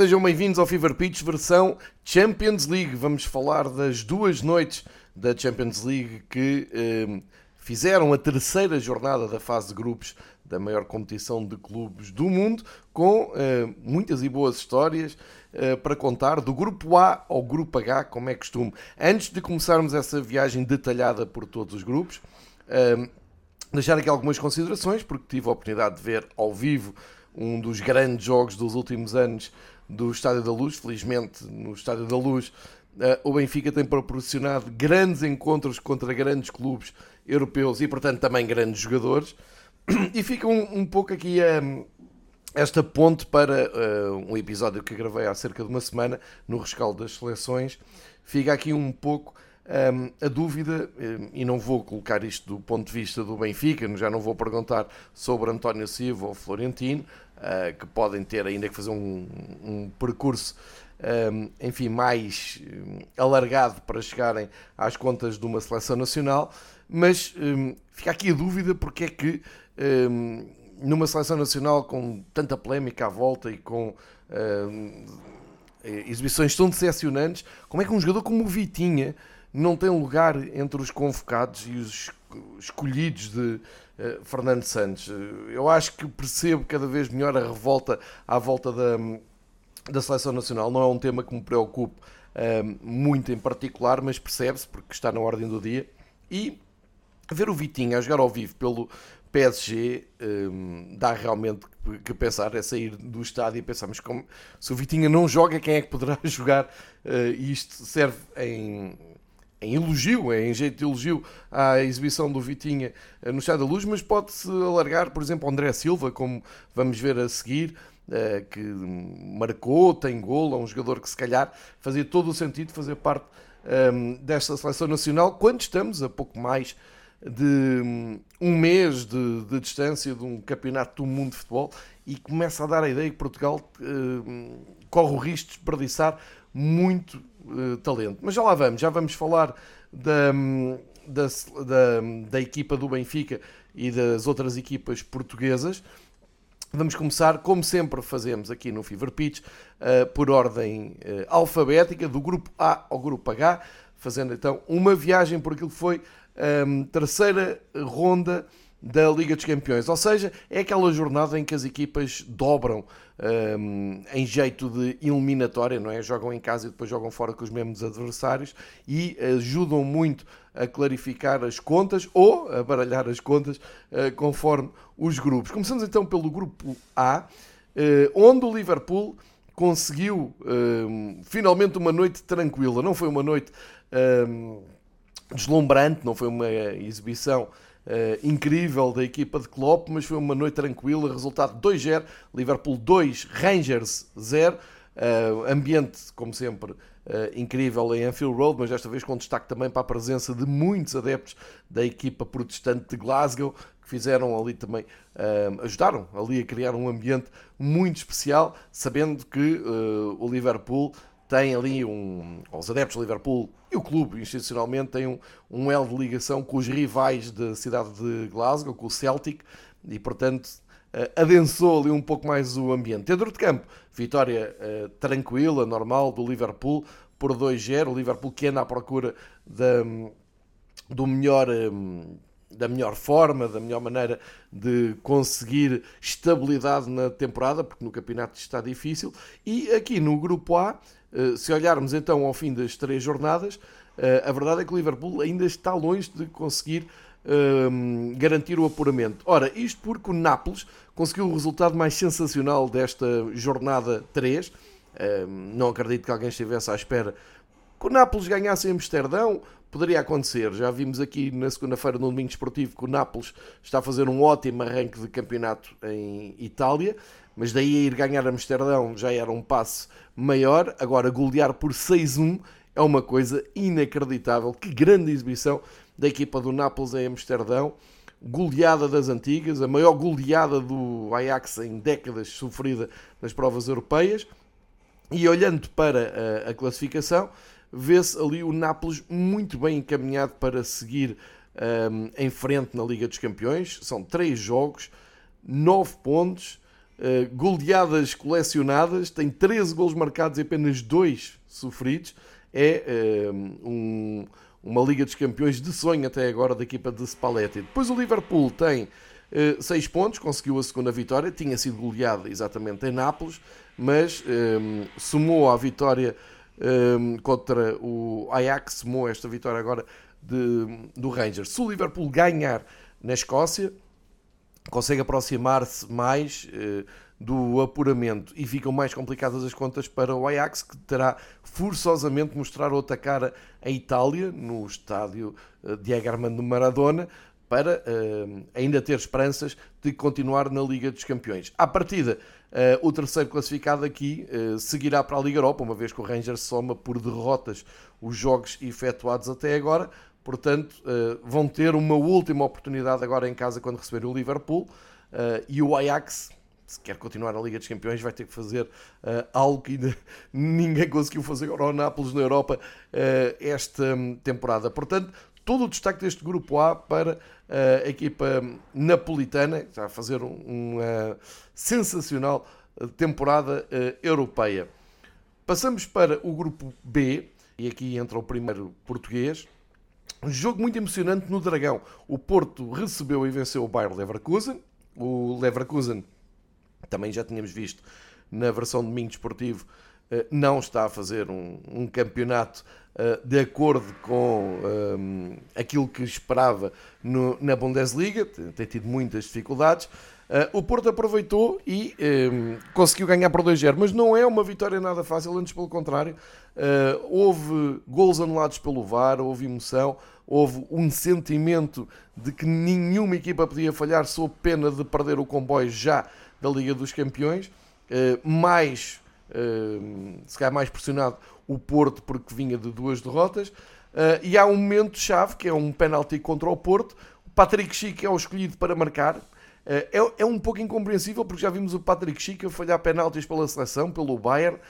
Sejam bem-vindos ao Fever Pitch versão Champions League. Vamos falar das duas noites da Champions League que eh, fizeram a terceira jornada da fase de grupos da maior competição de clubes do mundo, com eh, muitas e boas histórias eh, para contar, do grupo A ao grupo H, como é costume. Antes de começarmos essa viagem detalhada por todos os grupos, eh, deixar aqui algumas considerações, porque tive a oportunidade de ver ao vivo um dos grandes jogos dos últimos anos do Estádio da Luz. Felizmente, no Estádio da Luz, o Benfica tem proporcionado grandes encontros contra grandes clubes europeus e, portanto, também grandes jogadores. E fica um, um pouco aqui um, esta ponte para uh, um episódio que gravei há cerca de uma semana no rescaldo das seleções. Fica aqui um pouco um, a dúvida, e não vou colocar isto do ponto de vista do Benfica, já não vou perguntar sobre António Silva ou Florentino, uh, que podem ter ainda que fazer um, um percurso um, enfim, mais alargado para chegarem às contas de uma seleção nacional, mas um, fica aqui a dúvida porque é que um, numa seleção nacional com tanta polémica à volta e com exibições tão decepcionantes, como é que um jogador como o Vitinha não tem lugar entre os convocados e os escolhidos de Fernando Santos? Eu acho que percebo cada vez melhor a revolta à volta da, da seleção nacional. Não é um tema que me preocupe uh, muito em particular, mas percebe-se porque está na ordem do dia. E ver o Vitinho a jogar ao vivo pelo PSG dá realmente que pensar, é sair do estádio e pensar, mas como, se o Vitinha não joga, quem é que poderá jogar? E isto serve em, em elogio, em jeito de elogio à exibição do Vitinha uh, no Estádio da Luz, mas pode-se alargar, por exemplo, André Silva, como vamos ver a seguir, uh, que marcou, tem gol, é um jogador que se calhar fazia todo o sentido fazer parte um, desta seleção nacional, quando estamos a pouco mais de um mês de, de, distância de um campeonato do mundo de futebol e começa a dar a ideia que Portugal uh, corre o risco de desperdiçar muito uh, talento. Mas já lá vamos, já vamos falar da, da, da, da, equipa do Benfica e das outras equipas portuguesas. Vamos começar, como sempre fazemos aqui no Fever Pitch, uh, por ordem alfabética, do grupo A ao grupo H, fazendo então uma viagem por aquilo que foi um, terceira ronda da Liga dos Campeões. Ou seja, é aquela jornada em que as equipas dobram um, em jeito de eliminatória, não é? Jogam em casa e depois jogam fora com os mesmos adversários e ajudam muito a clarificar as contas ou a baralhar as contas uh, conforme os grupos. Começamos então pelo grupo A, uh, onde o Liverpool conseguiu uh, finalmente uma noite tranquila. Não foi uma noite deslumbrante, não foi uma exibição uh, incrível da equipa de Klopp, mas foi uma noite tranquila, resultado 2-0, Liverpool 2, Rangers 0, uh, eh, ambiente, como sempre, uh, incrível em Anfield Road, mas desta vez com destaque também para a presença de muitos adeptos da equipa protestante de Glasgow, que fizeram ali também, ajudaram ali a criar um ambiente muito especial, sabendo que o Liverpool tem ali um. Os adeptos do Liverpool e o clube, institucionalmente, tem um, um elo de ligação com os rivais da cidade de Glasgow, com o Celtic, e portanto uh, adensou ali um pouco mais o ambiente. Dentro de campo, vitória uh, tranquila, normal do Liverpool por 2-0. O Liverpool que anda à procura da, do melhor. Um, da melhor forma, da melhor maneira de conseguir estabilidade na temporada, porque no campeonato está difícil. E aqui no grupo A, eh, se olharmos então ao fim das três jornadas, eh, a verdade é que o Liverpool ainda está longe de conseguir ehm, garantir o apuramento. Ora, isto porque o Nápoles conseguiu o resultado mais sensacional desta jornada 3. Ehm, não acredito que alguém estivesse à espera que o Nápoles ganhasse em Amsterdão. Poderia acontecer. Já vimos aqui na segunda-feira no Domingo Esportivo que o Nápoles está a fazer um ótimo arranque de campeonato em Itália mas daí a ir ganhar Amsterdão já era um passo maior. Agora, golear por 6-1 é uma coisa inacreditável. Que grande exibição da equipa do Nápoles em Amsterdão. Goleada das antigas, a maior goleada do Ajax em décadas sofrida nas provas europeias. E olhando para a, a classificação, vê-se ali o Nápoles muito bem encaminhado para seguir um, em frente na Liga dos Campeões. São três jogos, nove pontos uh, goleadas colecionadas, tem 13 gols marcados e apenas 2 sofridos. É uh, um, uma Liga dos Campeões de sonho até agora da equipa de Spalletti. Depois o Liverpool tem 6 uh, pontos, conseguiu a segunda vitória, tinha sido goleado exatamente em Nápoles, mas um, somou a vitória um, contra o Ajax, somou esta vitória agora de, do Rangers. Se o Liverpool ganhar na Escócia, consegue aproximar-se mais uh, do apuramento e ficam mais complicadas as contas para o Ajax, que terá forçosamente mostrar outra cara à Itália, no estádio uh, Diego Armando Maradona, para uh, ainda ter esperanças de continuar na Liga dos Campeões. À partida, uh, o terceiro classificado aqui uh, seguirá para a Liga Europa, uma vez que o Rangers soma por derrotas os jogos efetuados até agora. Portanto, vão ter uma última oportunidade agora em casa quando receber o Liverpool. e o Ajax, se quer continuar na Liga dos Campeões, vai ter que fazer algo que ainda ninguém conseguiu fazer agora ao Nápoles na Europa esta hum, temporada. Portanto, todo o destaque deste grupo A para a equipa napolitana, que está a fazer uma sensacional temporada eh, europeia. Passamos para o grupo B, e aqui entra o primeiro português. Um jogo muito emocionante no Dragão. O Porto recebeu e venceu o Bayer Leverkusen. O Leverkusen, também já tínhamos visto na versão de domingo desportivo, eh, não está a fazer um, um campeonato uh, de acordo com um, aquilo que esperava no, na Bundesliga, tem, tem, tido muitas dificuldades. Uh, o Porto aproveitou e um, conseguiu ganhar por 2-0, mas não é uma vitória nada fácil, antes pelo contrário. Uh, houve gols anulados pelo VAR, houve emoção, houve um sentimento de que nenhuma equipa podia falhar sob pena de perder o comboio já da Liga dos Campeões. mais se calhar mais pressionado o Porto, porque vinha de duas derrotas. Uh, e há um momento-chave, que é um penalti contra o Porto. O Patrick Chico é o escolhido para marcar. Uh, é, é, um pouco incompreensível, porque já vimos o Patrick Chico a falhar penaltis pela seleção, pelo Bayern, uh,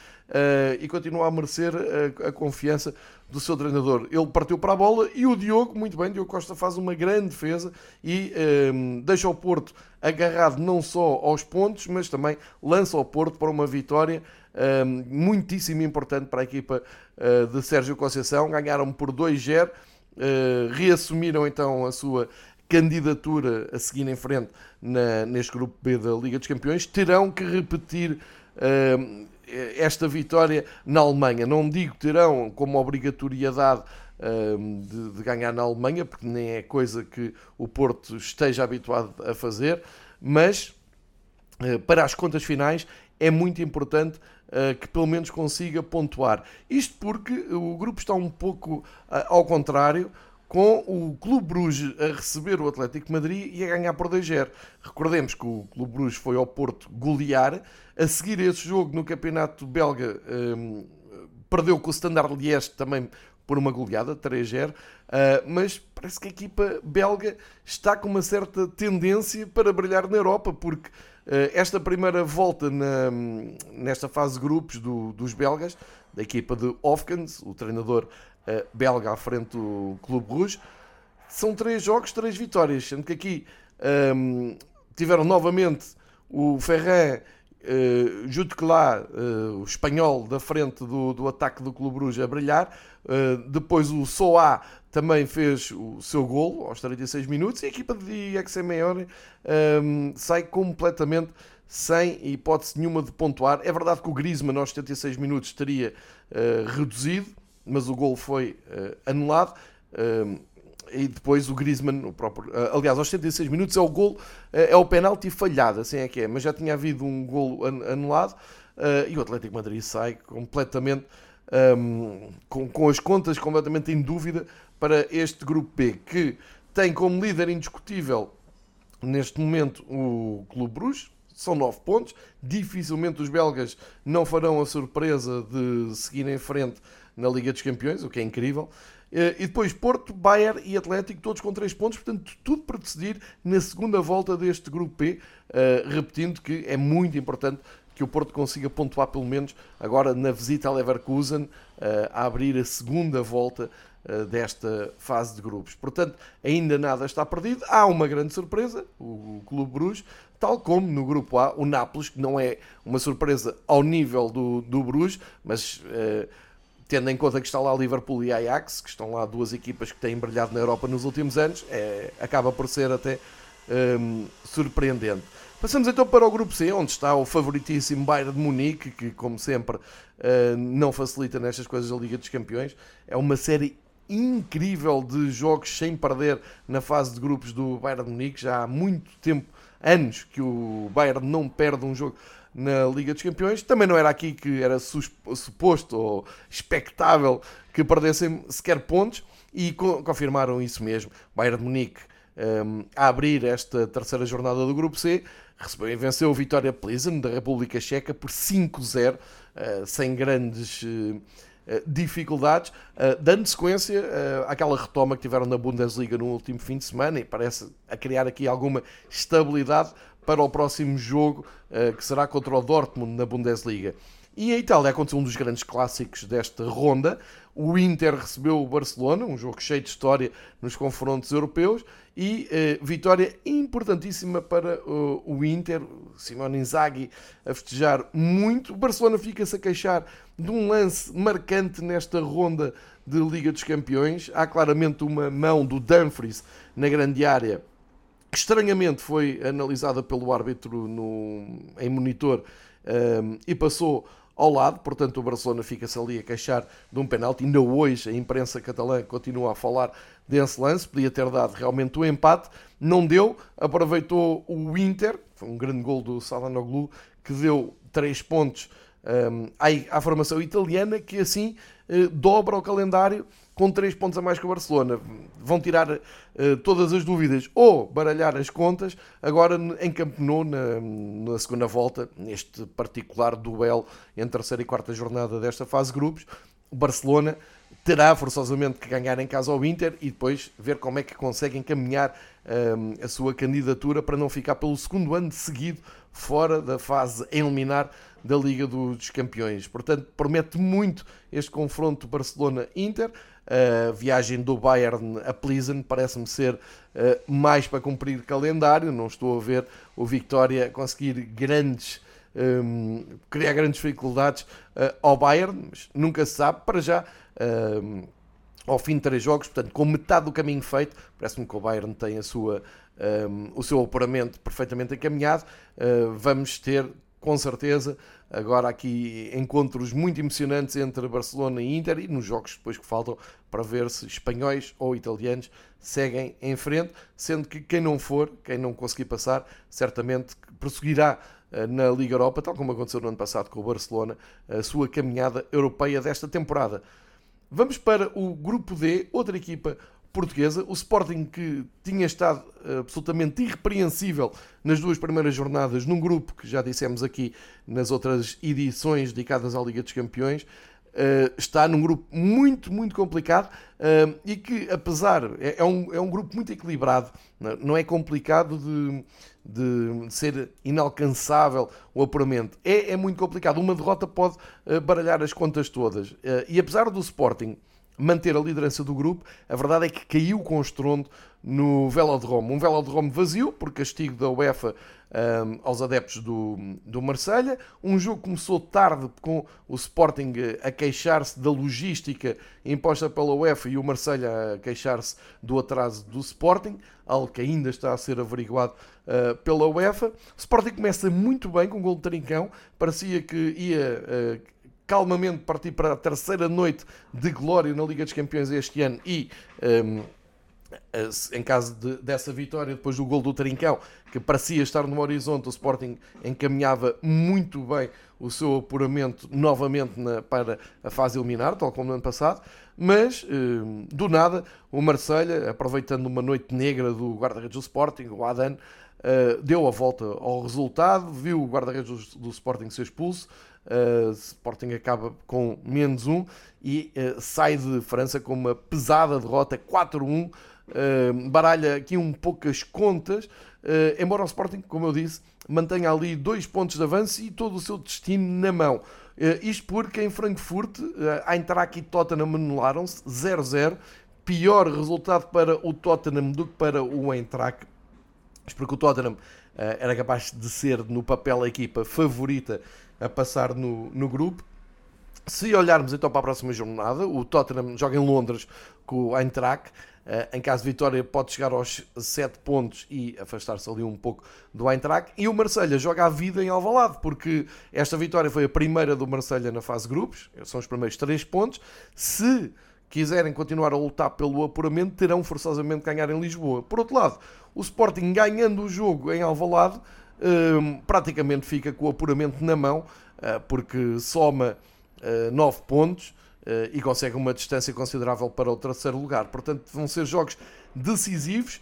e continua a merecer a, a, confiança do seu treinador. Ele partiu para a bola e o Diogo, muito bem, Diogo Costa faz uma grande defesa e deixa o Porto agarrado não só aos pontos, mas também lança o Porto para uma vitória muitíssimo importante para a equipa uh, de Sérgio Conceição. Ganharam por 2-0, uh, reassumiram então a sua candidatura a seguir em frente na, neste grupo B da Liga dos Campeões. Terão que repetir uh, esta vitória na Alemanha. Não digo terão como obrigatoriedade de, de, ganhar na Alemanha, porque nem é coisa que o Porto esteja habituado a fazer, mas para as contas finais é muito importante uh, que pelo menos consiga pontuar. Isto porque o grupo está um pouco uh, ao contrário, com o Clube Bruges a receber o Atlético Madrid e a ganhar por 2-0. Recordemos que o Clube Bruges foi ao Porto golear. A seguir esse jogo no Campeonato Belga um, perdeu com o Standard Liège também por uma goleada, 3-0, uh, eh, mas parece que a equipa belga está com uma certa tendência para brilhar na Europa, porque eh, esta primeira volta na, nesta fase de grupos do, dos belgas, da equipa de Hofkens, o treinador uh, belga à frente do Clube Rouge, são três jogos, três vitórias, sendo que aqui um, tiveram novamente o Ferran uh, Jutkelá, uh, o espanhol da frente do, do ataque do Clube Bruges a brilhar. Uh, depois o Soá também fez o seu gol aos 36 minutos e a equipa de Exemeone um, sai completamente sem hipótese nenhuma de pontuar. É verdade que o Griezmann aos 76 minutos teria reduzido, mas o gol foi uh, anulado. Uh, e depois o Griezmann, o próprio, aliás, aos 76 minutos é o gol, é o penalti falhado, assim é que é, mas já tinha havido um gol anulado e o Atlético Madrid sai completamente um, com, com as contas completamente em dúvida para este grupo B, que tem como líder indiscutível neste momento o Clube Bruges, são 9 pontos. Dificilmente os belgas não farão a surpresa de seguir em frente na Liga dos Campeões, o que é incrível. Eh, e depois Porto, Bayern e Atlético, todos com 3 pontos, portanto, tudo para decidir na segunda volta deste grupo P. Eh, repetindo que é muito importante que o Porto consiga pontuar pelo menos agora na visita a Leverkusen, uh, a abrir a segunda volta desta fase de grupos. Portanto, ainda nada está perdido. Há uma grande surpresa, o Clube Bruges, tal como no grupo A, o Nápoles, que não é uma surpresa ao nível do, do Bruges, mas uh, tendo em conta que está lá Liverpool e Ajax, que estão lá duas equipas que têm brilhado na Europa nos últimos anos, é, acaba por ser até um, surpreendente. Passamos então para o grupo C, onde está o favoritíssimo Bayern de Munique, que, como sempre, uh, não facilita nestas coisas da Liga dos Campeões. É uma série incrível de jogos sem perder na fase de grupos do Bayern de Munique. Já há muito tempo, anos, que o Bayern não perde um jogo na Liga dos Campeões. Também não era aqui que era suposto ou expectável que perdessem sequer pontos e confirmaram isso mesmo. Bayern de Munique um, a abrir esta terceira jornada do Grupo C recebeu e venceu o Vitória Plzen da República Checa por 5-0, uh, sem grandes uh, dificuldades, uh, dando sequência àquela retoma que tiveram na Bundesliga no último fim de semana e parece a criar aqui alguma estabilidade para o próximo jogo, que será contra o Dortmund na Bundesliga. E a Itália aconteceu um dos grandes clássicos desta ronda. O Inter recebeu o Barcelona, um jogo cheio de história nos confrontos europeus, e uh, vitória importantíssima para uh, o Inter. Simone Inzaghi a festejar muito. O Barcelona fica-se a queixar de um lance marcante nesta ronda de Liga dos Campeões. Há claramente uma mão do Dumfries na grande área que estranhamente foi analisada pelo árbitro no, em monitor um, e passou ao lado, portanto o Barcelona fica-se ali a queixar de um penalti. Ainda hoje a imprensa catalã continua a falar desse lance, podia ter dado realmente o empate, não deu, aproveitou o Inter, foi um grande gol do Salanoglu, que deu três pontos um, à, formação italiana, que assim uh, dobra o calendário com 3 pontos a mais que o Barcelona. Vão tirar uh, todas as dúvidas ou baralhar as contas agora em na, na, segunda volta, neste particular duelo entre a terceira e quarta jornada desta fase de grupos. O Barcelona terá forçosamente que ganhar em casa ao Inter e depois ver como é que consegue encaminhar um, a sua candidatura para não ficar pelo segundo ano seguido fora da fase eliminar da Liga dos Campeões. Portanto, promete muito este confronto Barcelona-Inter. A viagem do Bayern a Plizen parece-me ser uh, mais para cumprir calendário. Não estou a ver o Victoria conseguir grandes. Um, criar grandes dificuldades uh, ao Bayern, mas nunca se sabe. Para já, um, ao fim de três jogos, portanto, com metade do caminho feito, parece-me que o Bayern tem a sua, um, o seu apuramento perfeitamente encaminhado. Uh, vamos ter com certeza. Agora aqui encontros muito emocionantes entre Barcelona e Inter e nos jogos depois que faltam para ver se espanhóis ou italianos seguem em frente, sendo que quem não for, quem não conseguir passar, certamente prosseguirá eh, na Liga Europa, tal como aconteceu no ano passado com o Barcelona, a sua caminhada europeia desta temporada. Vamos para o grupo D, outra equipa portuguesa. O Sporting que tinha estado eh, absolutamente irrepreensível nas duas primeiras jornadas, num grupo que já dissemos aqui nas outras edições dedicadas à Liga dos Campeões, Uh, está num grupo muito, muito complicado uh, e que, apesar, é, é, um, é um grupo muito equilibrado, não é complicado de, de ser inalcançável o apuramento. É, é muito complicado. Uma derrota pode baralhar as contas todas. e apesar do Sporting manter a liderança do grupo, a verdade é que caiu com estrondo no Velodrome. Um Velodrome vazio, por castigo da UEFA um, aos adeptos do, do Marselha. Um jogo começou tarde com o Sporting a queixar-se da logística imposta pela UEFA e o Marselha a queixar-se do atraso do Sporting, algo que ainda está a ser averiguado uh, pela UEFA. O Sporting começa muito bem com o gol de Trincão, parecia que ia... Uh, calmamente partir para a terceira noite de glória na Liga dos Campeões este ano e um, em caso de, dessa vitória, depois do gol do Trincão, que parecia estar no horizonte, o Sporting encaminhava muito bem o seu apuramento novamente na, para a fase eliminar, tal como no ano passado, mas hum, do nada o Marselha, aproveitando uma noite negra do guarda-redes do Sporting, o Adan, uh, deu a volta ao resultado, viu o guarda-redes do, do Sporting ser expulso, Uh, Sporting acaba com menos um e uh, sai de França com uma pesada derrota 4-1. Uh, eh, baralha aqui um poucas contas, embora o Sporting, como eu disse, mantenha ali dois pontos de avanço e todo o seu destino na mão. isto porque em Frankfurt, a Eintracht e Tottenham anularam-se 0-0. Pior resultado para o Tottenham do que para o Eintracht. Porque o Tottenham era capaz de ser, no papel, a equipa favorita a passar no, no grupo. Se olharmos então para a próxima jornada, o Tottenham joga em Londres com o Eintracht. Eh, em caso de vitória, pode chegar aos 7 pontos e afastar-se ali um pouco do Eintracht. E o Marselha joga a vida em Alvalade, porque esta vitória foi a primeira do Marselha na fase de grupos, são os primeiros 3 pontos. Se quiserem continuar a lutar pelo apuramento, terão forçosamente que ganhar em Lisboa. Por outro lado, o Sporting ganhando o jogo em Alvalade, praticamente fica com o apuramento na mão, eh, porque soma 9 pontos eh, e consegue uma distância considerável para o terceiro lugar. Portanto, vão ser jogos decisivos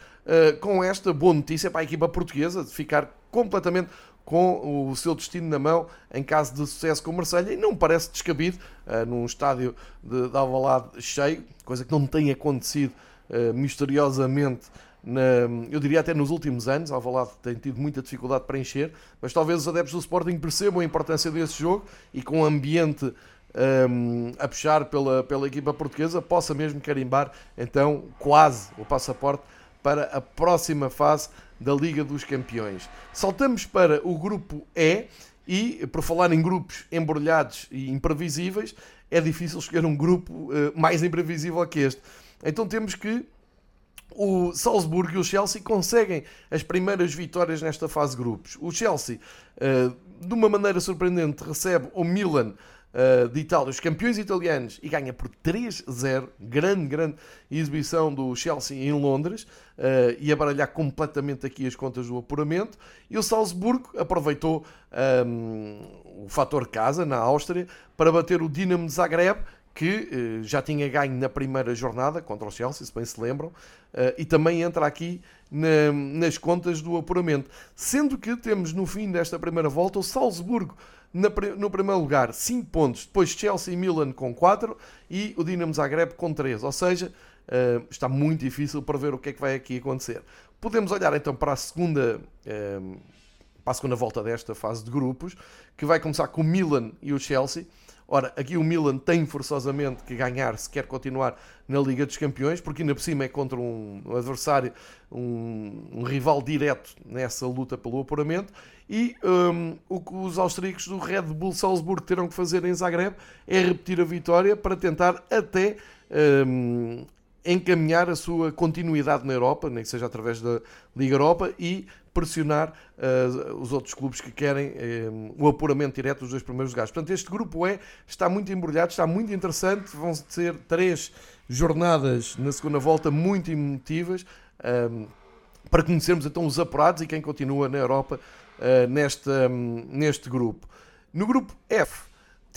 com esta boa notícia para a equipa portuguesa de ficar completamente com o seu destino na mão em caso de sucesso com o Marselha e não parece descabido uh, num estádio de, de Alvalade cheio, coisa que não tem acontecido uh, misteriosamente na, eu diria até nos últimos anos, Alvalade tem tido muita dificuldade para encher, mas talvez os adeptos do Sporting percebam a importância desse jogo e com o ambiente um, a puxar pela, pela equipa portuguesa, possa mesmo carimbar então quase o passaporte para a próxima fase da Liga dos Campeões. Saltamos para o grupo E e, por falar em grupos embrulhados e imprevisíveis, é difícil escolher um grupo uh, mais imprevisível que este. Então temos que o Salzburgo e o Chelsea conseguem as primeiras vitórias nesta fase de grupos. O Chelsea, uh, de uma maneira surpreendente, recebe o Milan uh, de Itália, os campeões italianos, e ganha por 3-0. Grande, grande exibição do Chelsea em Londres uh, e a baralhar completamente aqui as contas do apuramento. E o Salzburgo aproveitou um, o fator casa na Áustria para bater o Dinamo de Zagreb que uh, já tinha ganho na primeira jornada contra o Chelsea, se bem se lembram, uh, e também entra aqui na, nas contas do apuramento. Sendo que temos no fim desta primeira volta o Salzburgo na, no primeiro lugar, 5 pontos, depois Chelsea e Milan com 4 e o Dinamo Zagreb com 3. Ou seja, uh, está muito difícil para ver o que é que vai aqui acontecer. Podemos olhar então para a segunda. Para a segunda volta desta fase de grupos, que vai começar com o Milan e o Chelsea. Ora, aqui o Milan tem forçosamente que ganhar se quer continuar na Liga dos Campeões, porque ainda por cima é contra um adversário, um, um rival direto nessa luta pelo apuramento. E um, o que os austríacos do Red Bull Salzburgo terão que fazer em Zagreb é repetir a vitória para tentar até um, encaminhar a sua continuidade na Europa, nem que seja através da Liga Europa, e pressionar uh, os outros clubes que querem uh, o apuramento direto dos dois primeiros lugares. Portanto, este grupo é, está muito embrulhado, está muito interessante. Vão ser três jornadas na segunda volta muito emotivas um, para conhecermos então os apurados e quem continua na Europa uh, neste, um, neste grupo. No grupo F,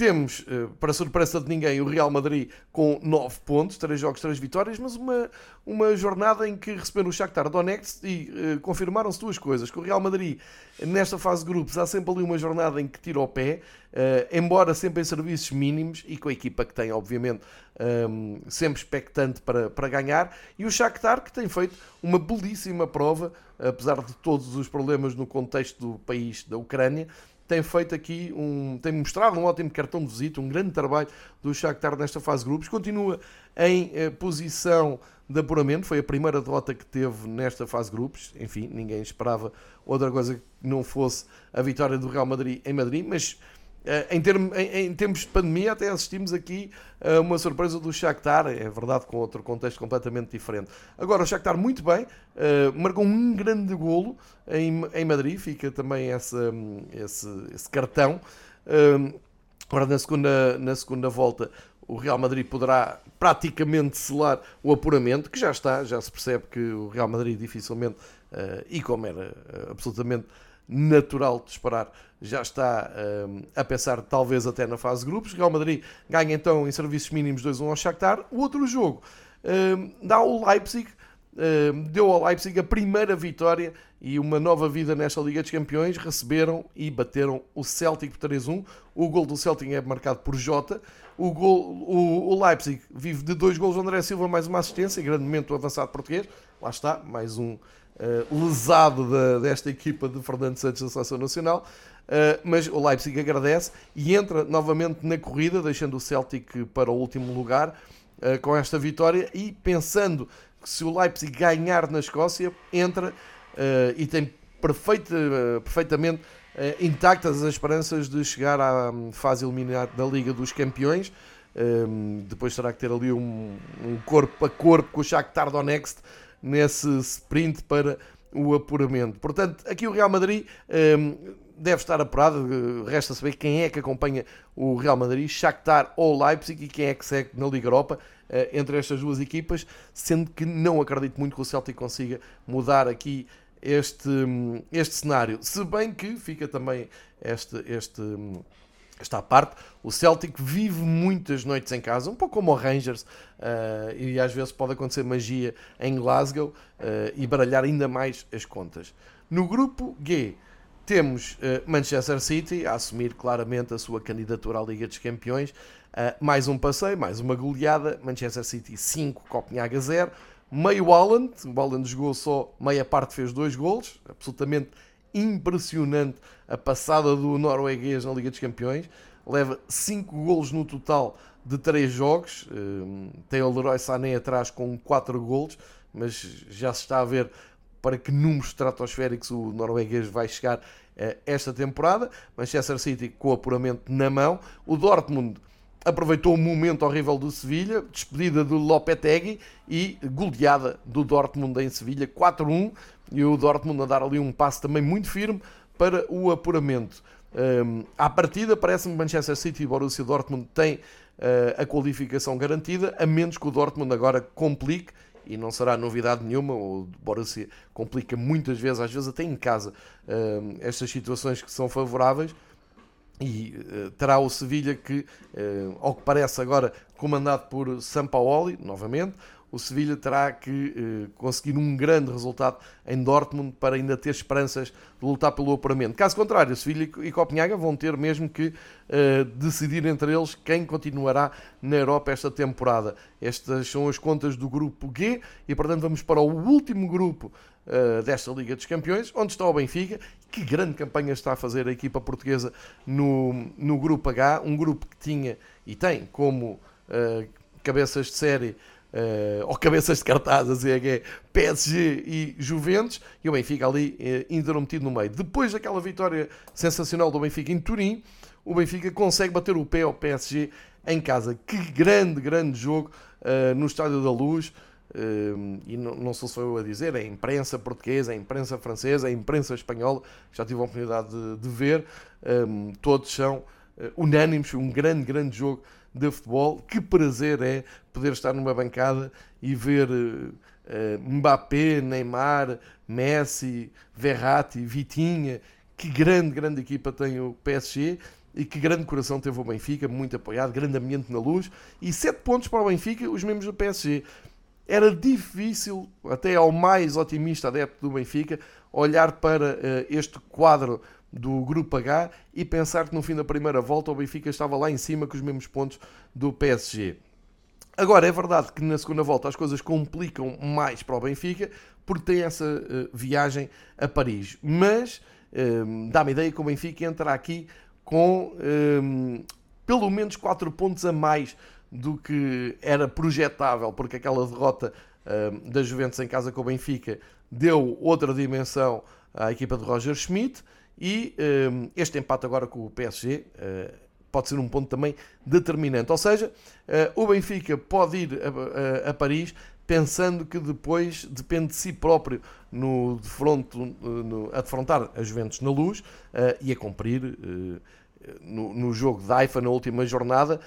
temos, eh, para surpresa de ninguém, o Real Madrid com 9 pontos, 3 jogos, 3 vitórias, mas uma, uma jornada em que receberam o Shakhtar Donetsk e uh, confirmaram-se duas coisas. Que o Real Madrid, nesta fase de grupos, há sempre ali uma jornada em que tira o pé, uh, embora sempre em serviços mínimos e com a equipa que tem, obviamente, um, ehm, sempre expectante para, para ganhar. E o Shakhtar, que tem feito uma belíssima prova, apesar de todos os problemas no contexto do país da Ucrânia, tem feito aqui um. tem mostrado um ótimo cartão de visita, um grande trabalho do Shakhtar nesta fase de grupos. Continua em eh, posição de apuramento, foi a primeira derrota que teve nesta fase de grupos. Enfim, ninguém esperava outra coisa que não fosse a vitória do Real Madrid em Madrid, mas em, termos, em, em, tempos de pandemia, até assistimos aqui a uma surpresa do Shakhtar, é verdade, com outro contexto completamente diferente. Agora, o Shakhtar muito bem, uh, marcou um grande golo em, em Madrid, fica também essa, esse, esse cartão. Uh, agora, na segunda, na segunda volta, o Real Madrid poderá praticamente selar o apuramento, que já está, já se percebe que o Real Madrid dificilmente, uh, e como era absolutamente natural de esperar, já está um, a pensar talvez até na fase de grupos. Real Madrid ganha então em serviços mínimos 2-1 ao Shakhtar. O outro jogo um, dá ao Leipzig, um, deu ao Leipzig a primeira vitória e uma nova vida nesta Liga dos Campeões. Receberam e bateram o Celtic por 3-1. O gol do Celtic é marcado por Jota. O, gol, o, o Leipzig vive de dois gols. André Silva mais uma assistência, grande momento avançado português. Lá está, mais um lesado da, desta equipa de Fernando Santos da Seleção Nacional. Uh, mas o Leipzig agradece e entra novamente na corrida, deixando o Celtic para o último lugar uh, com esta vitória e pensando que se o Leipzig ganhar na Escócia, entra uh, e tem perfeita, perfeitamente intactas as esperanças de chegar à fase eliminada da Liga dos Campeões. depois terá que ter ali um, um, corpo a corpo com o Shakhtar Donetsk nesse sprint para o apuramento. Portanto, aqui o Real Madrid deve estar apurado. Resta saber quem é que acompanha o Real Madrid, Shakhtar ou Leipzig e quem é que segue na Liga Europa eh, entre estas duas equipas, sendo que não acredito muito que o Celtic consiga mudar aqui este, este cenário. Se bem que fica também este, este, esta parte, o Celtic vive muitas noites em casa, um pouco como o Rangers, uh, e às vezes pode acontecer magia em Glasgow uh, e baralhar ainda mais as contas. No grupo G, temos uh, Manchester City a assumir claramente a sua candidatura à Liga dos Campeões. Mais um passeio, mais uma goleada. Manchester City 5, Copenhaga 0. Meio Holland, o Holland jogou só meia parte, fez dois golos. Absolutamente impressionante a passada do norueguês na Liga dos Campeões. Leva 5 golos no total de 3 jogos. Uh, tem o Leroy Sané atrás com 4 golos, mas já se está a ver para que números estratosféricos o norueguês vai chegar eh, esta temporada. Manchester City com o apuramento na mão. O Dortmund aproveitou o momento horrível do Sevilha, despedida do Lopetegui e goleada do Dortmund em Sevilha 4-1 e o Dortmund a dar ali um passo também muito firme para o apuramento. Um, à partida, parece-me que Manchester City e Borussia Dortmund têm uh, a qualificação garantida, a menos que o Dortmund agora complique e não será novidade nenhuma. O Borussia complica muitas vezes, às vezes até em casa, uh, estas situações que são favoráveis. E uh, terá o Sevilha que, uh, ao que parece agora, comandado por Sampaoli, novamente, o Sevilha terá que eh, conseguir um grande resultado em Dortmund para ainda ter esperanças de lutar pelo apuramento. Caso contrário, Sevilha e Copenhaga vão ter mesmo que decidir entre eles quem continuará na Europa esta temporada. Estas são as contas do grupo G e, portanto, vamos para o último grupo eh, desta Liga dos Campeões, onde está o Benfica. Que grande campanha está a fazer a equipa portuguesa no, no grupo H, um grupo que tinha e tem como uh, cabeças de série uh, ou cabeças de cartaz a é PSG e Juventus, e o Benfica ali uh, interrompido no meio. Depois daquela vitória sensacional do Benfica em Turim, o Benfica consegue bater o pé ao PSG em casa. Que grande, grande jogo uh, no Estádio da Luz. Uh, e não, sou só eu a dizer, é a imprensa portuguesa, a imprensa francesa, a imprensa espanhola, já tive a oportunidade de, de ver, um, todos são uh, unânimes, um grande, grande jogo de futebol. Que prazer é poder estar numa bancada e ver uh, Mbappé, Neymar, Messi, Verratti, Vitinha. Que grande, grande equipa tem o PSG e que grande coração teve o Benfica, muito apoiado, grande ambiente na luz e sete pontos para o Benfica, os membros do PSG. Era difícil, até ao mais otimista adepto do Benfica, olhar para uh, este quadro do Grupo H e pensar que no fim da primeira volta o Benfica estava lá em cima com os mesmos pontos do PSG. Agora, é verdade que na segunda volta as coisas complicam mais para o Benfica porque tem essa uh, viagem a Paris. Mas uh, dá-me ideia que o Benfica entra aqui com uh, pelo menos 4 pontos a mais do que era projetável, porque aquela derrota da Juventus em casa com o Benfica deu outra dimensão à equipa de Roger Schmidt e um, este empate agora com o PSG uh, eh, pode ser um ponto também determinante. Ou seja, uh, o Benfica pode ir a, Paris pensando que depois depende de si próprio no, defronto, no, a defrontar a Juventus na luz uh, e a cumprir no, no, jogo de Haifa na última jornada,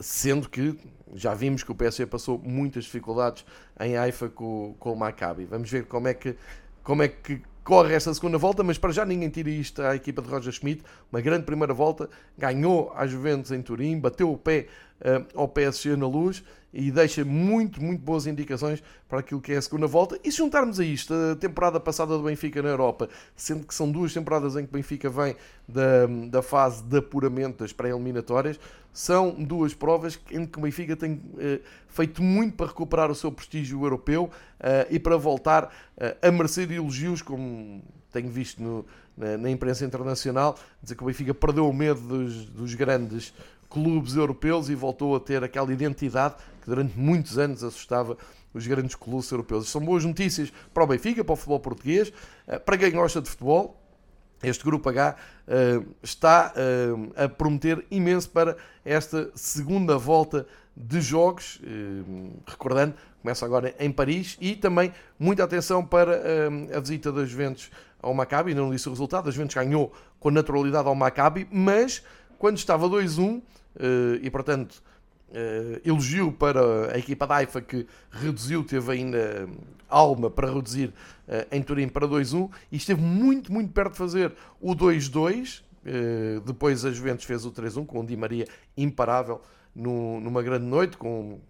sendo que já vimos que o PSG passou muitas dificuldades em Haifa com, com o Maccabi. Vamos ver como é que como é que corre esta segunda volta, mas para já ninguém tira isto à equipa de Roger Schmidt. Uma grande primeira volta, ganhou a Juventus em Turim, bateu o pé uh, ao PSG na luz e deixa muito, muito boas indicações para aquilo que é a segunda volta. E se juntarmos a isto a temporada passada do Benfica na Europa, sendo que são duas temporadas em que o Benfica vem da, da fase de apuramento das pré-eliminatórias, são duas provas em que o Benfica tem eh, feito muito para recuperar o seu prestígio europeu eh, e para voltar eh, a merecer elogios, como tenho visto no, na, na, imprensa internacional, dizer que o Benfica perdeu o medo dos, dos grandes clubes europeus e voltou a ter aquela identidade que durante muitos anos assustava os grandes clubes europeus. São boas notícias para o Benfica, para o futebol português, eh, para quem gosta de futebol. Este grupo H uh, está uh, a prometer imenso para esta segunda volta de jogos. Recordando, começa agora em Paris e também muita atenção para a visita das Juventus ao Maccabi. Não disse o resultado, a Juventus ganhou com naturalidade ao Maccabi, mas quando estava 2-1 e portanto Uh, elogio para a equipa da AIFA que reduziu, teve ainda alma para reduzir uh, em Turim para 2-1 e esteve muito, muito perto de fazer o 2-2. Uh, eh, depois a Juventus fez o 3-1 com o Di Maria imparável no, numa grande noite, com,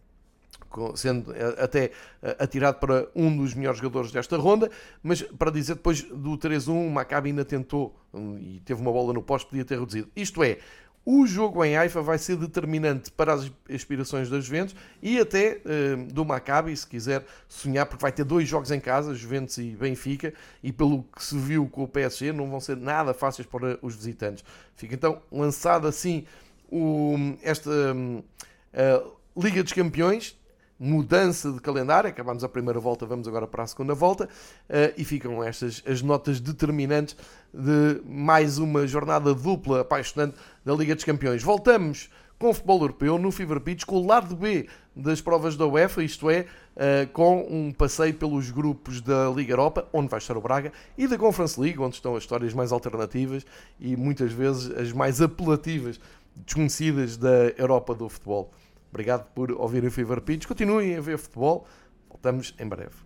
com, sendo até atirado para um dos melhores jogadores desta ronda. Mas para dizer, depois do 3-1, o Maccabi ainda tentou um, e teve uma bola no poste, podia ter reduzido. Isto é, o jogo em Haifa vai ser determinante para as aspirações das Juventus e até uh, do Maccabi, se quiser sonhar, porque vai ter dois jogos em casa, Juventus e Benfica, e pelo que se viu com o PSG, não vão ser nada fáceis para os visitantes. Fica então lançada assim o, esta uh, Liga dos Campeões, mudança de calendário, acabamos a primeira volta, vamos agora para a segunda volta, uh, e ficam estas as notas determinantes de mais uma jornada dupla apaixonante da Liga dos Campeões. Voltamos com o futebol europeu no Fever Pitch, com o lado B das provas da UEFA, isto é, uh, com um passeio pelos grupos da Liga Europa, onde vai estar o Braga, e da Conference League, onde estão as histórias mais alternativas e muitas vezes as mais apelativas, desconhecidas da Europa do futebol. Obrigado por ouvir o Fever Pitch. Continuem a ver futebol. Voltamos em breve.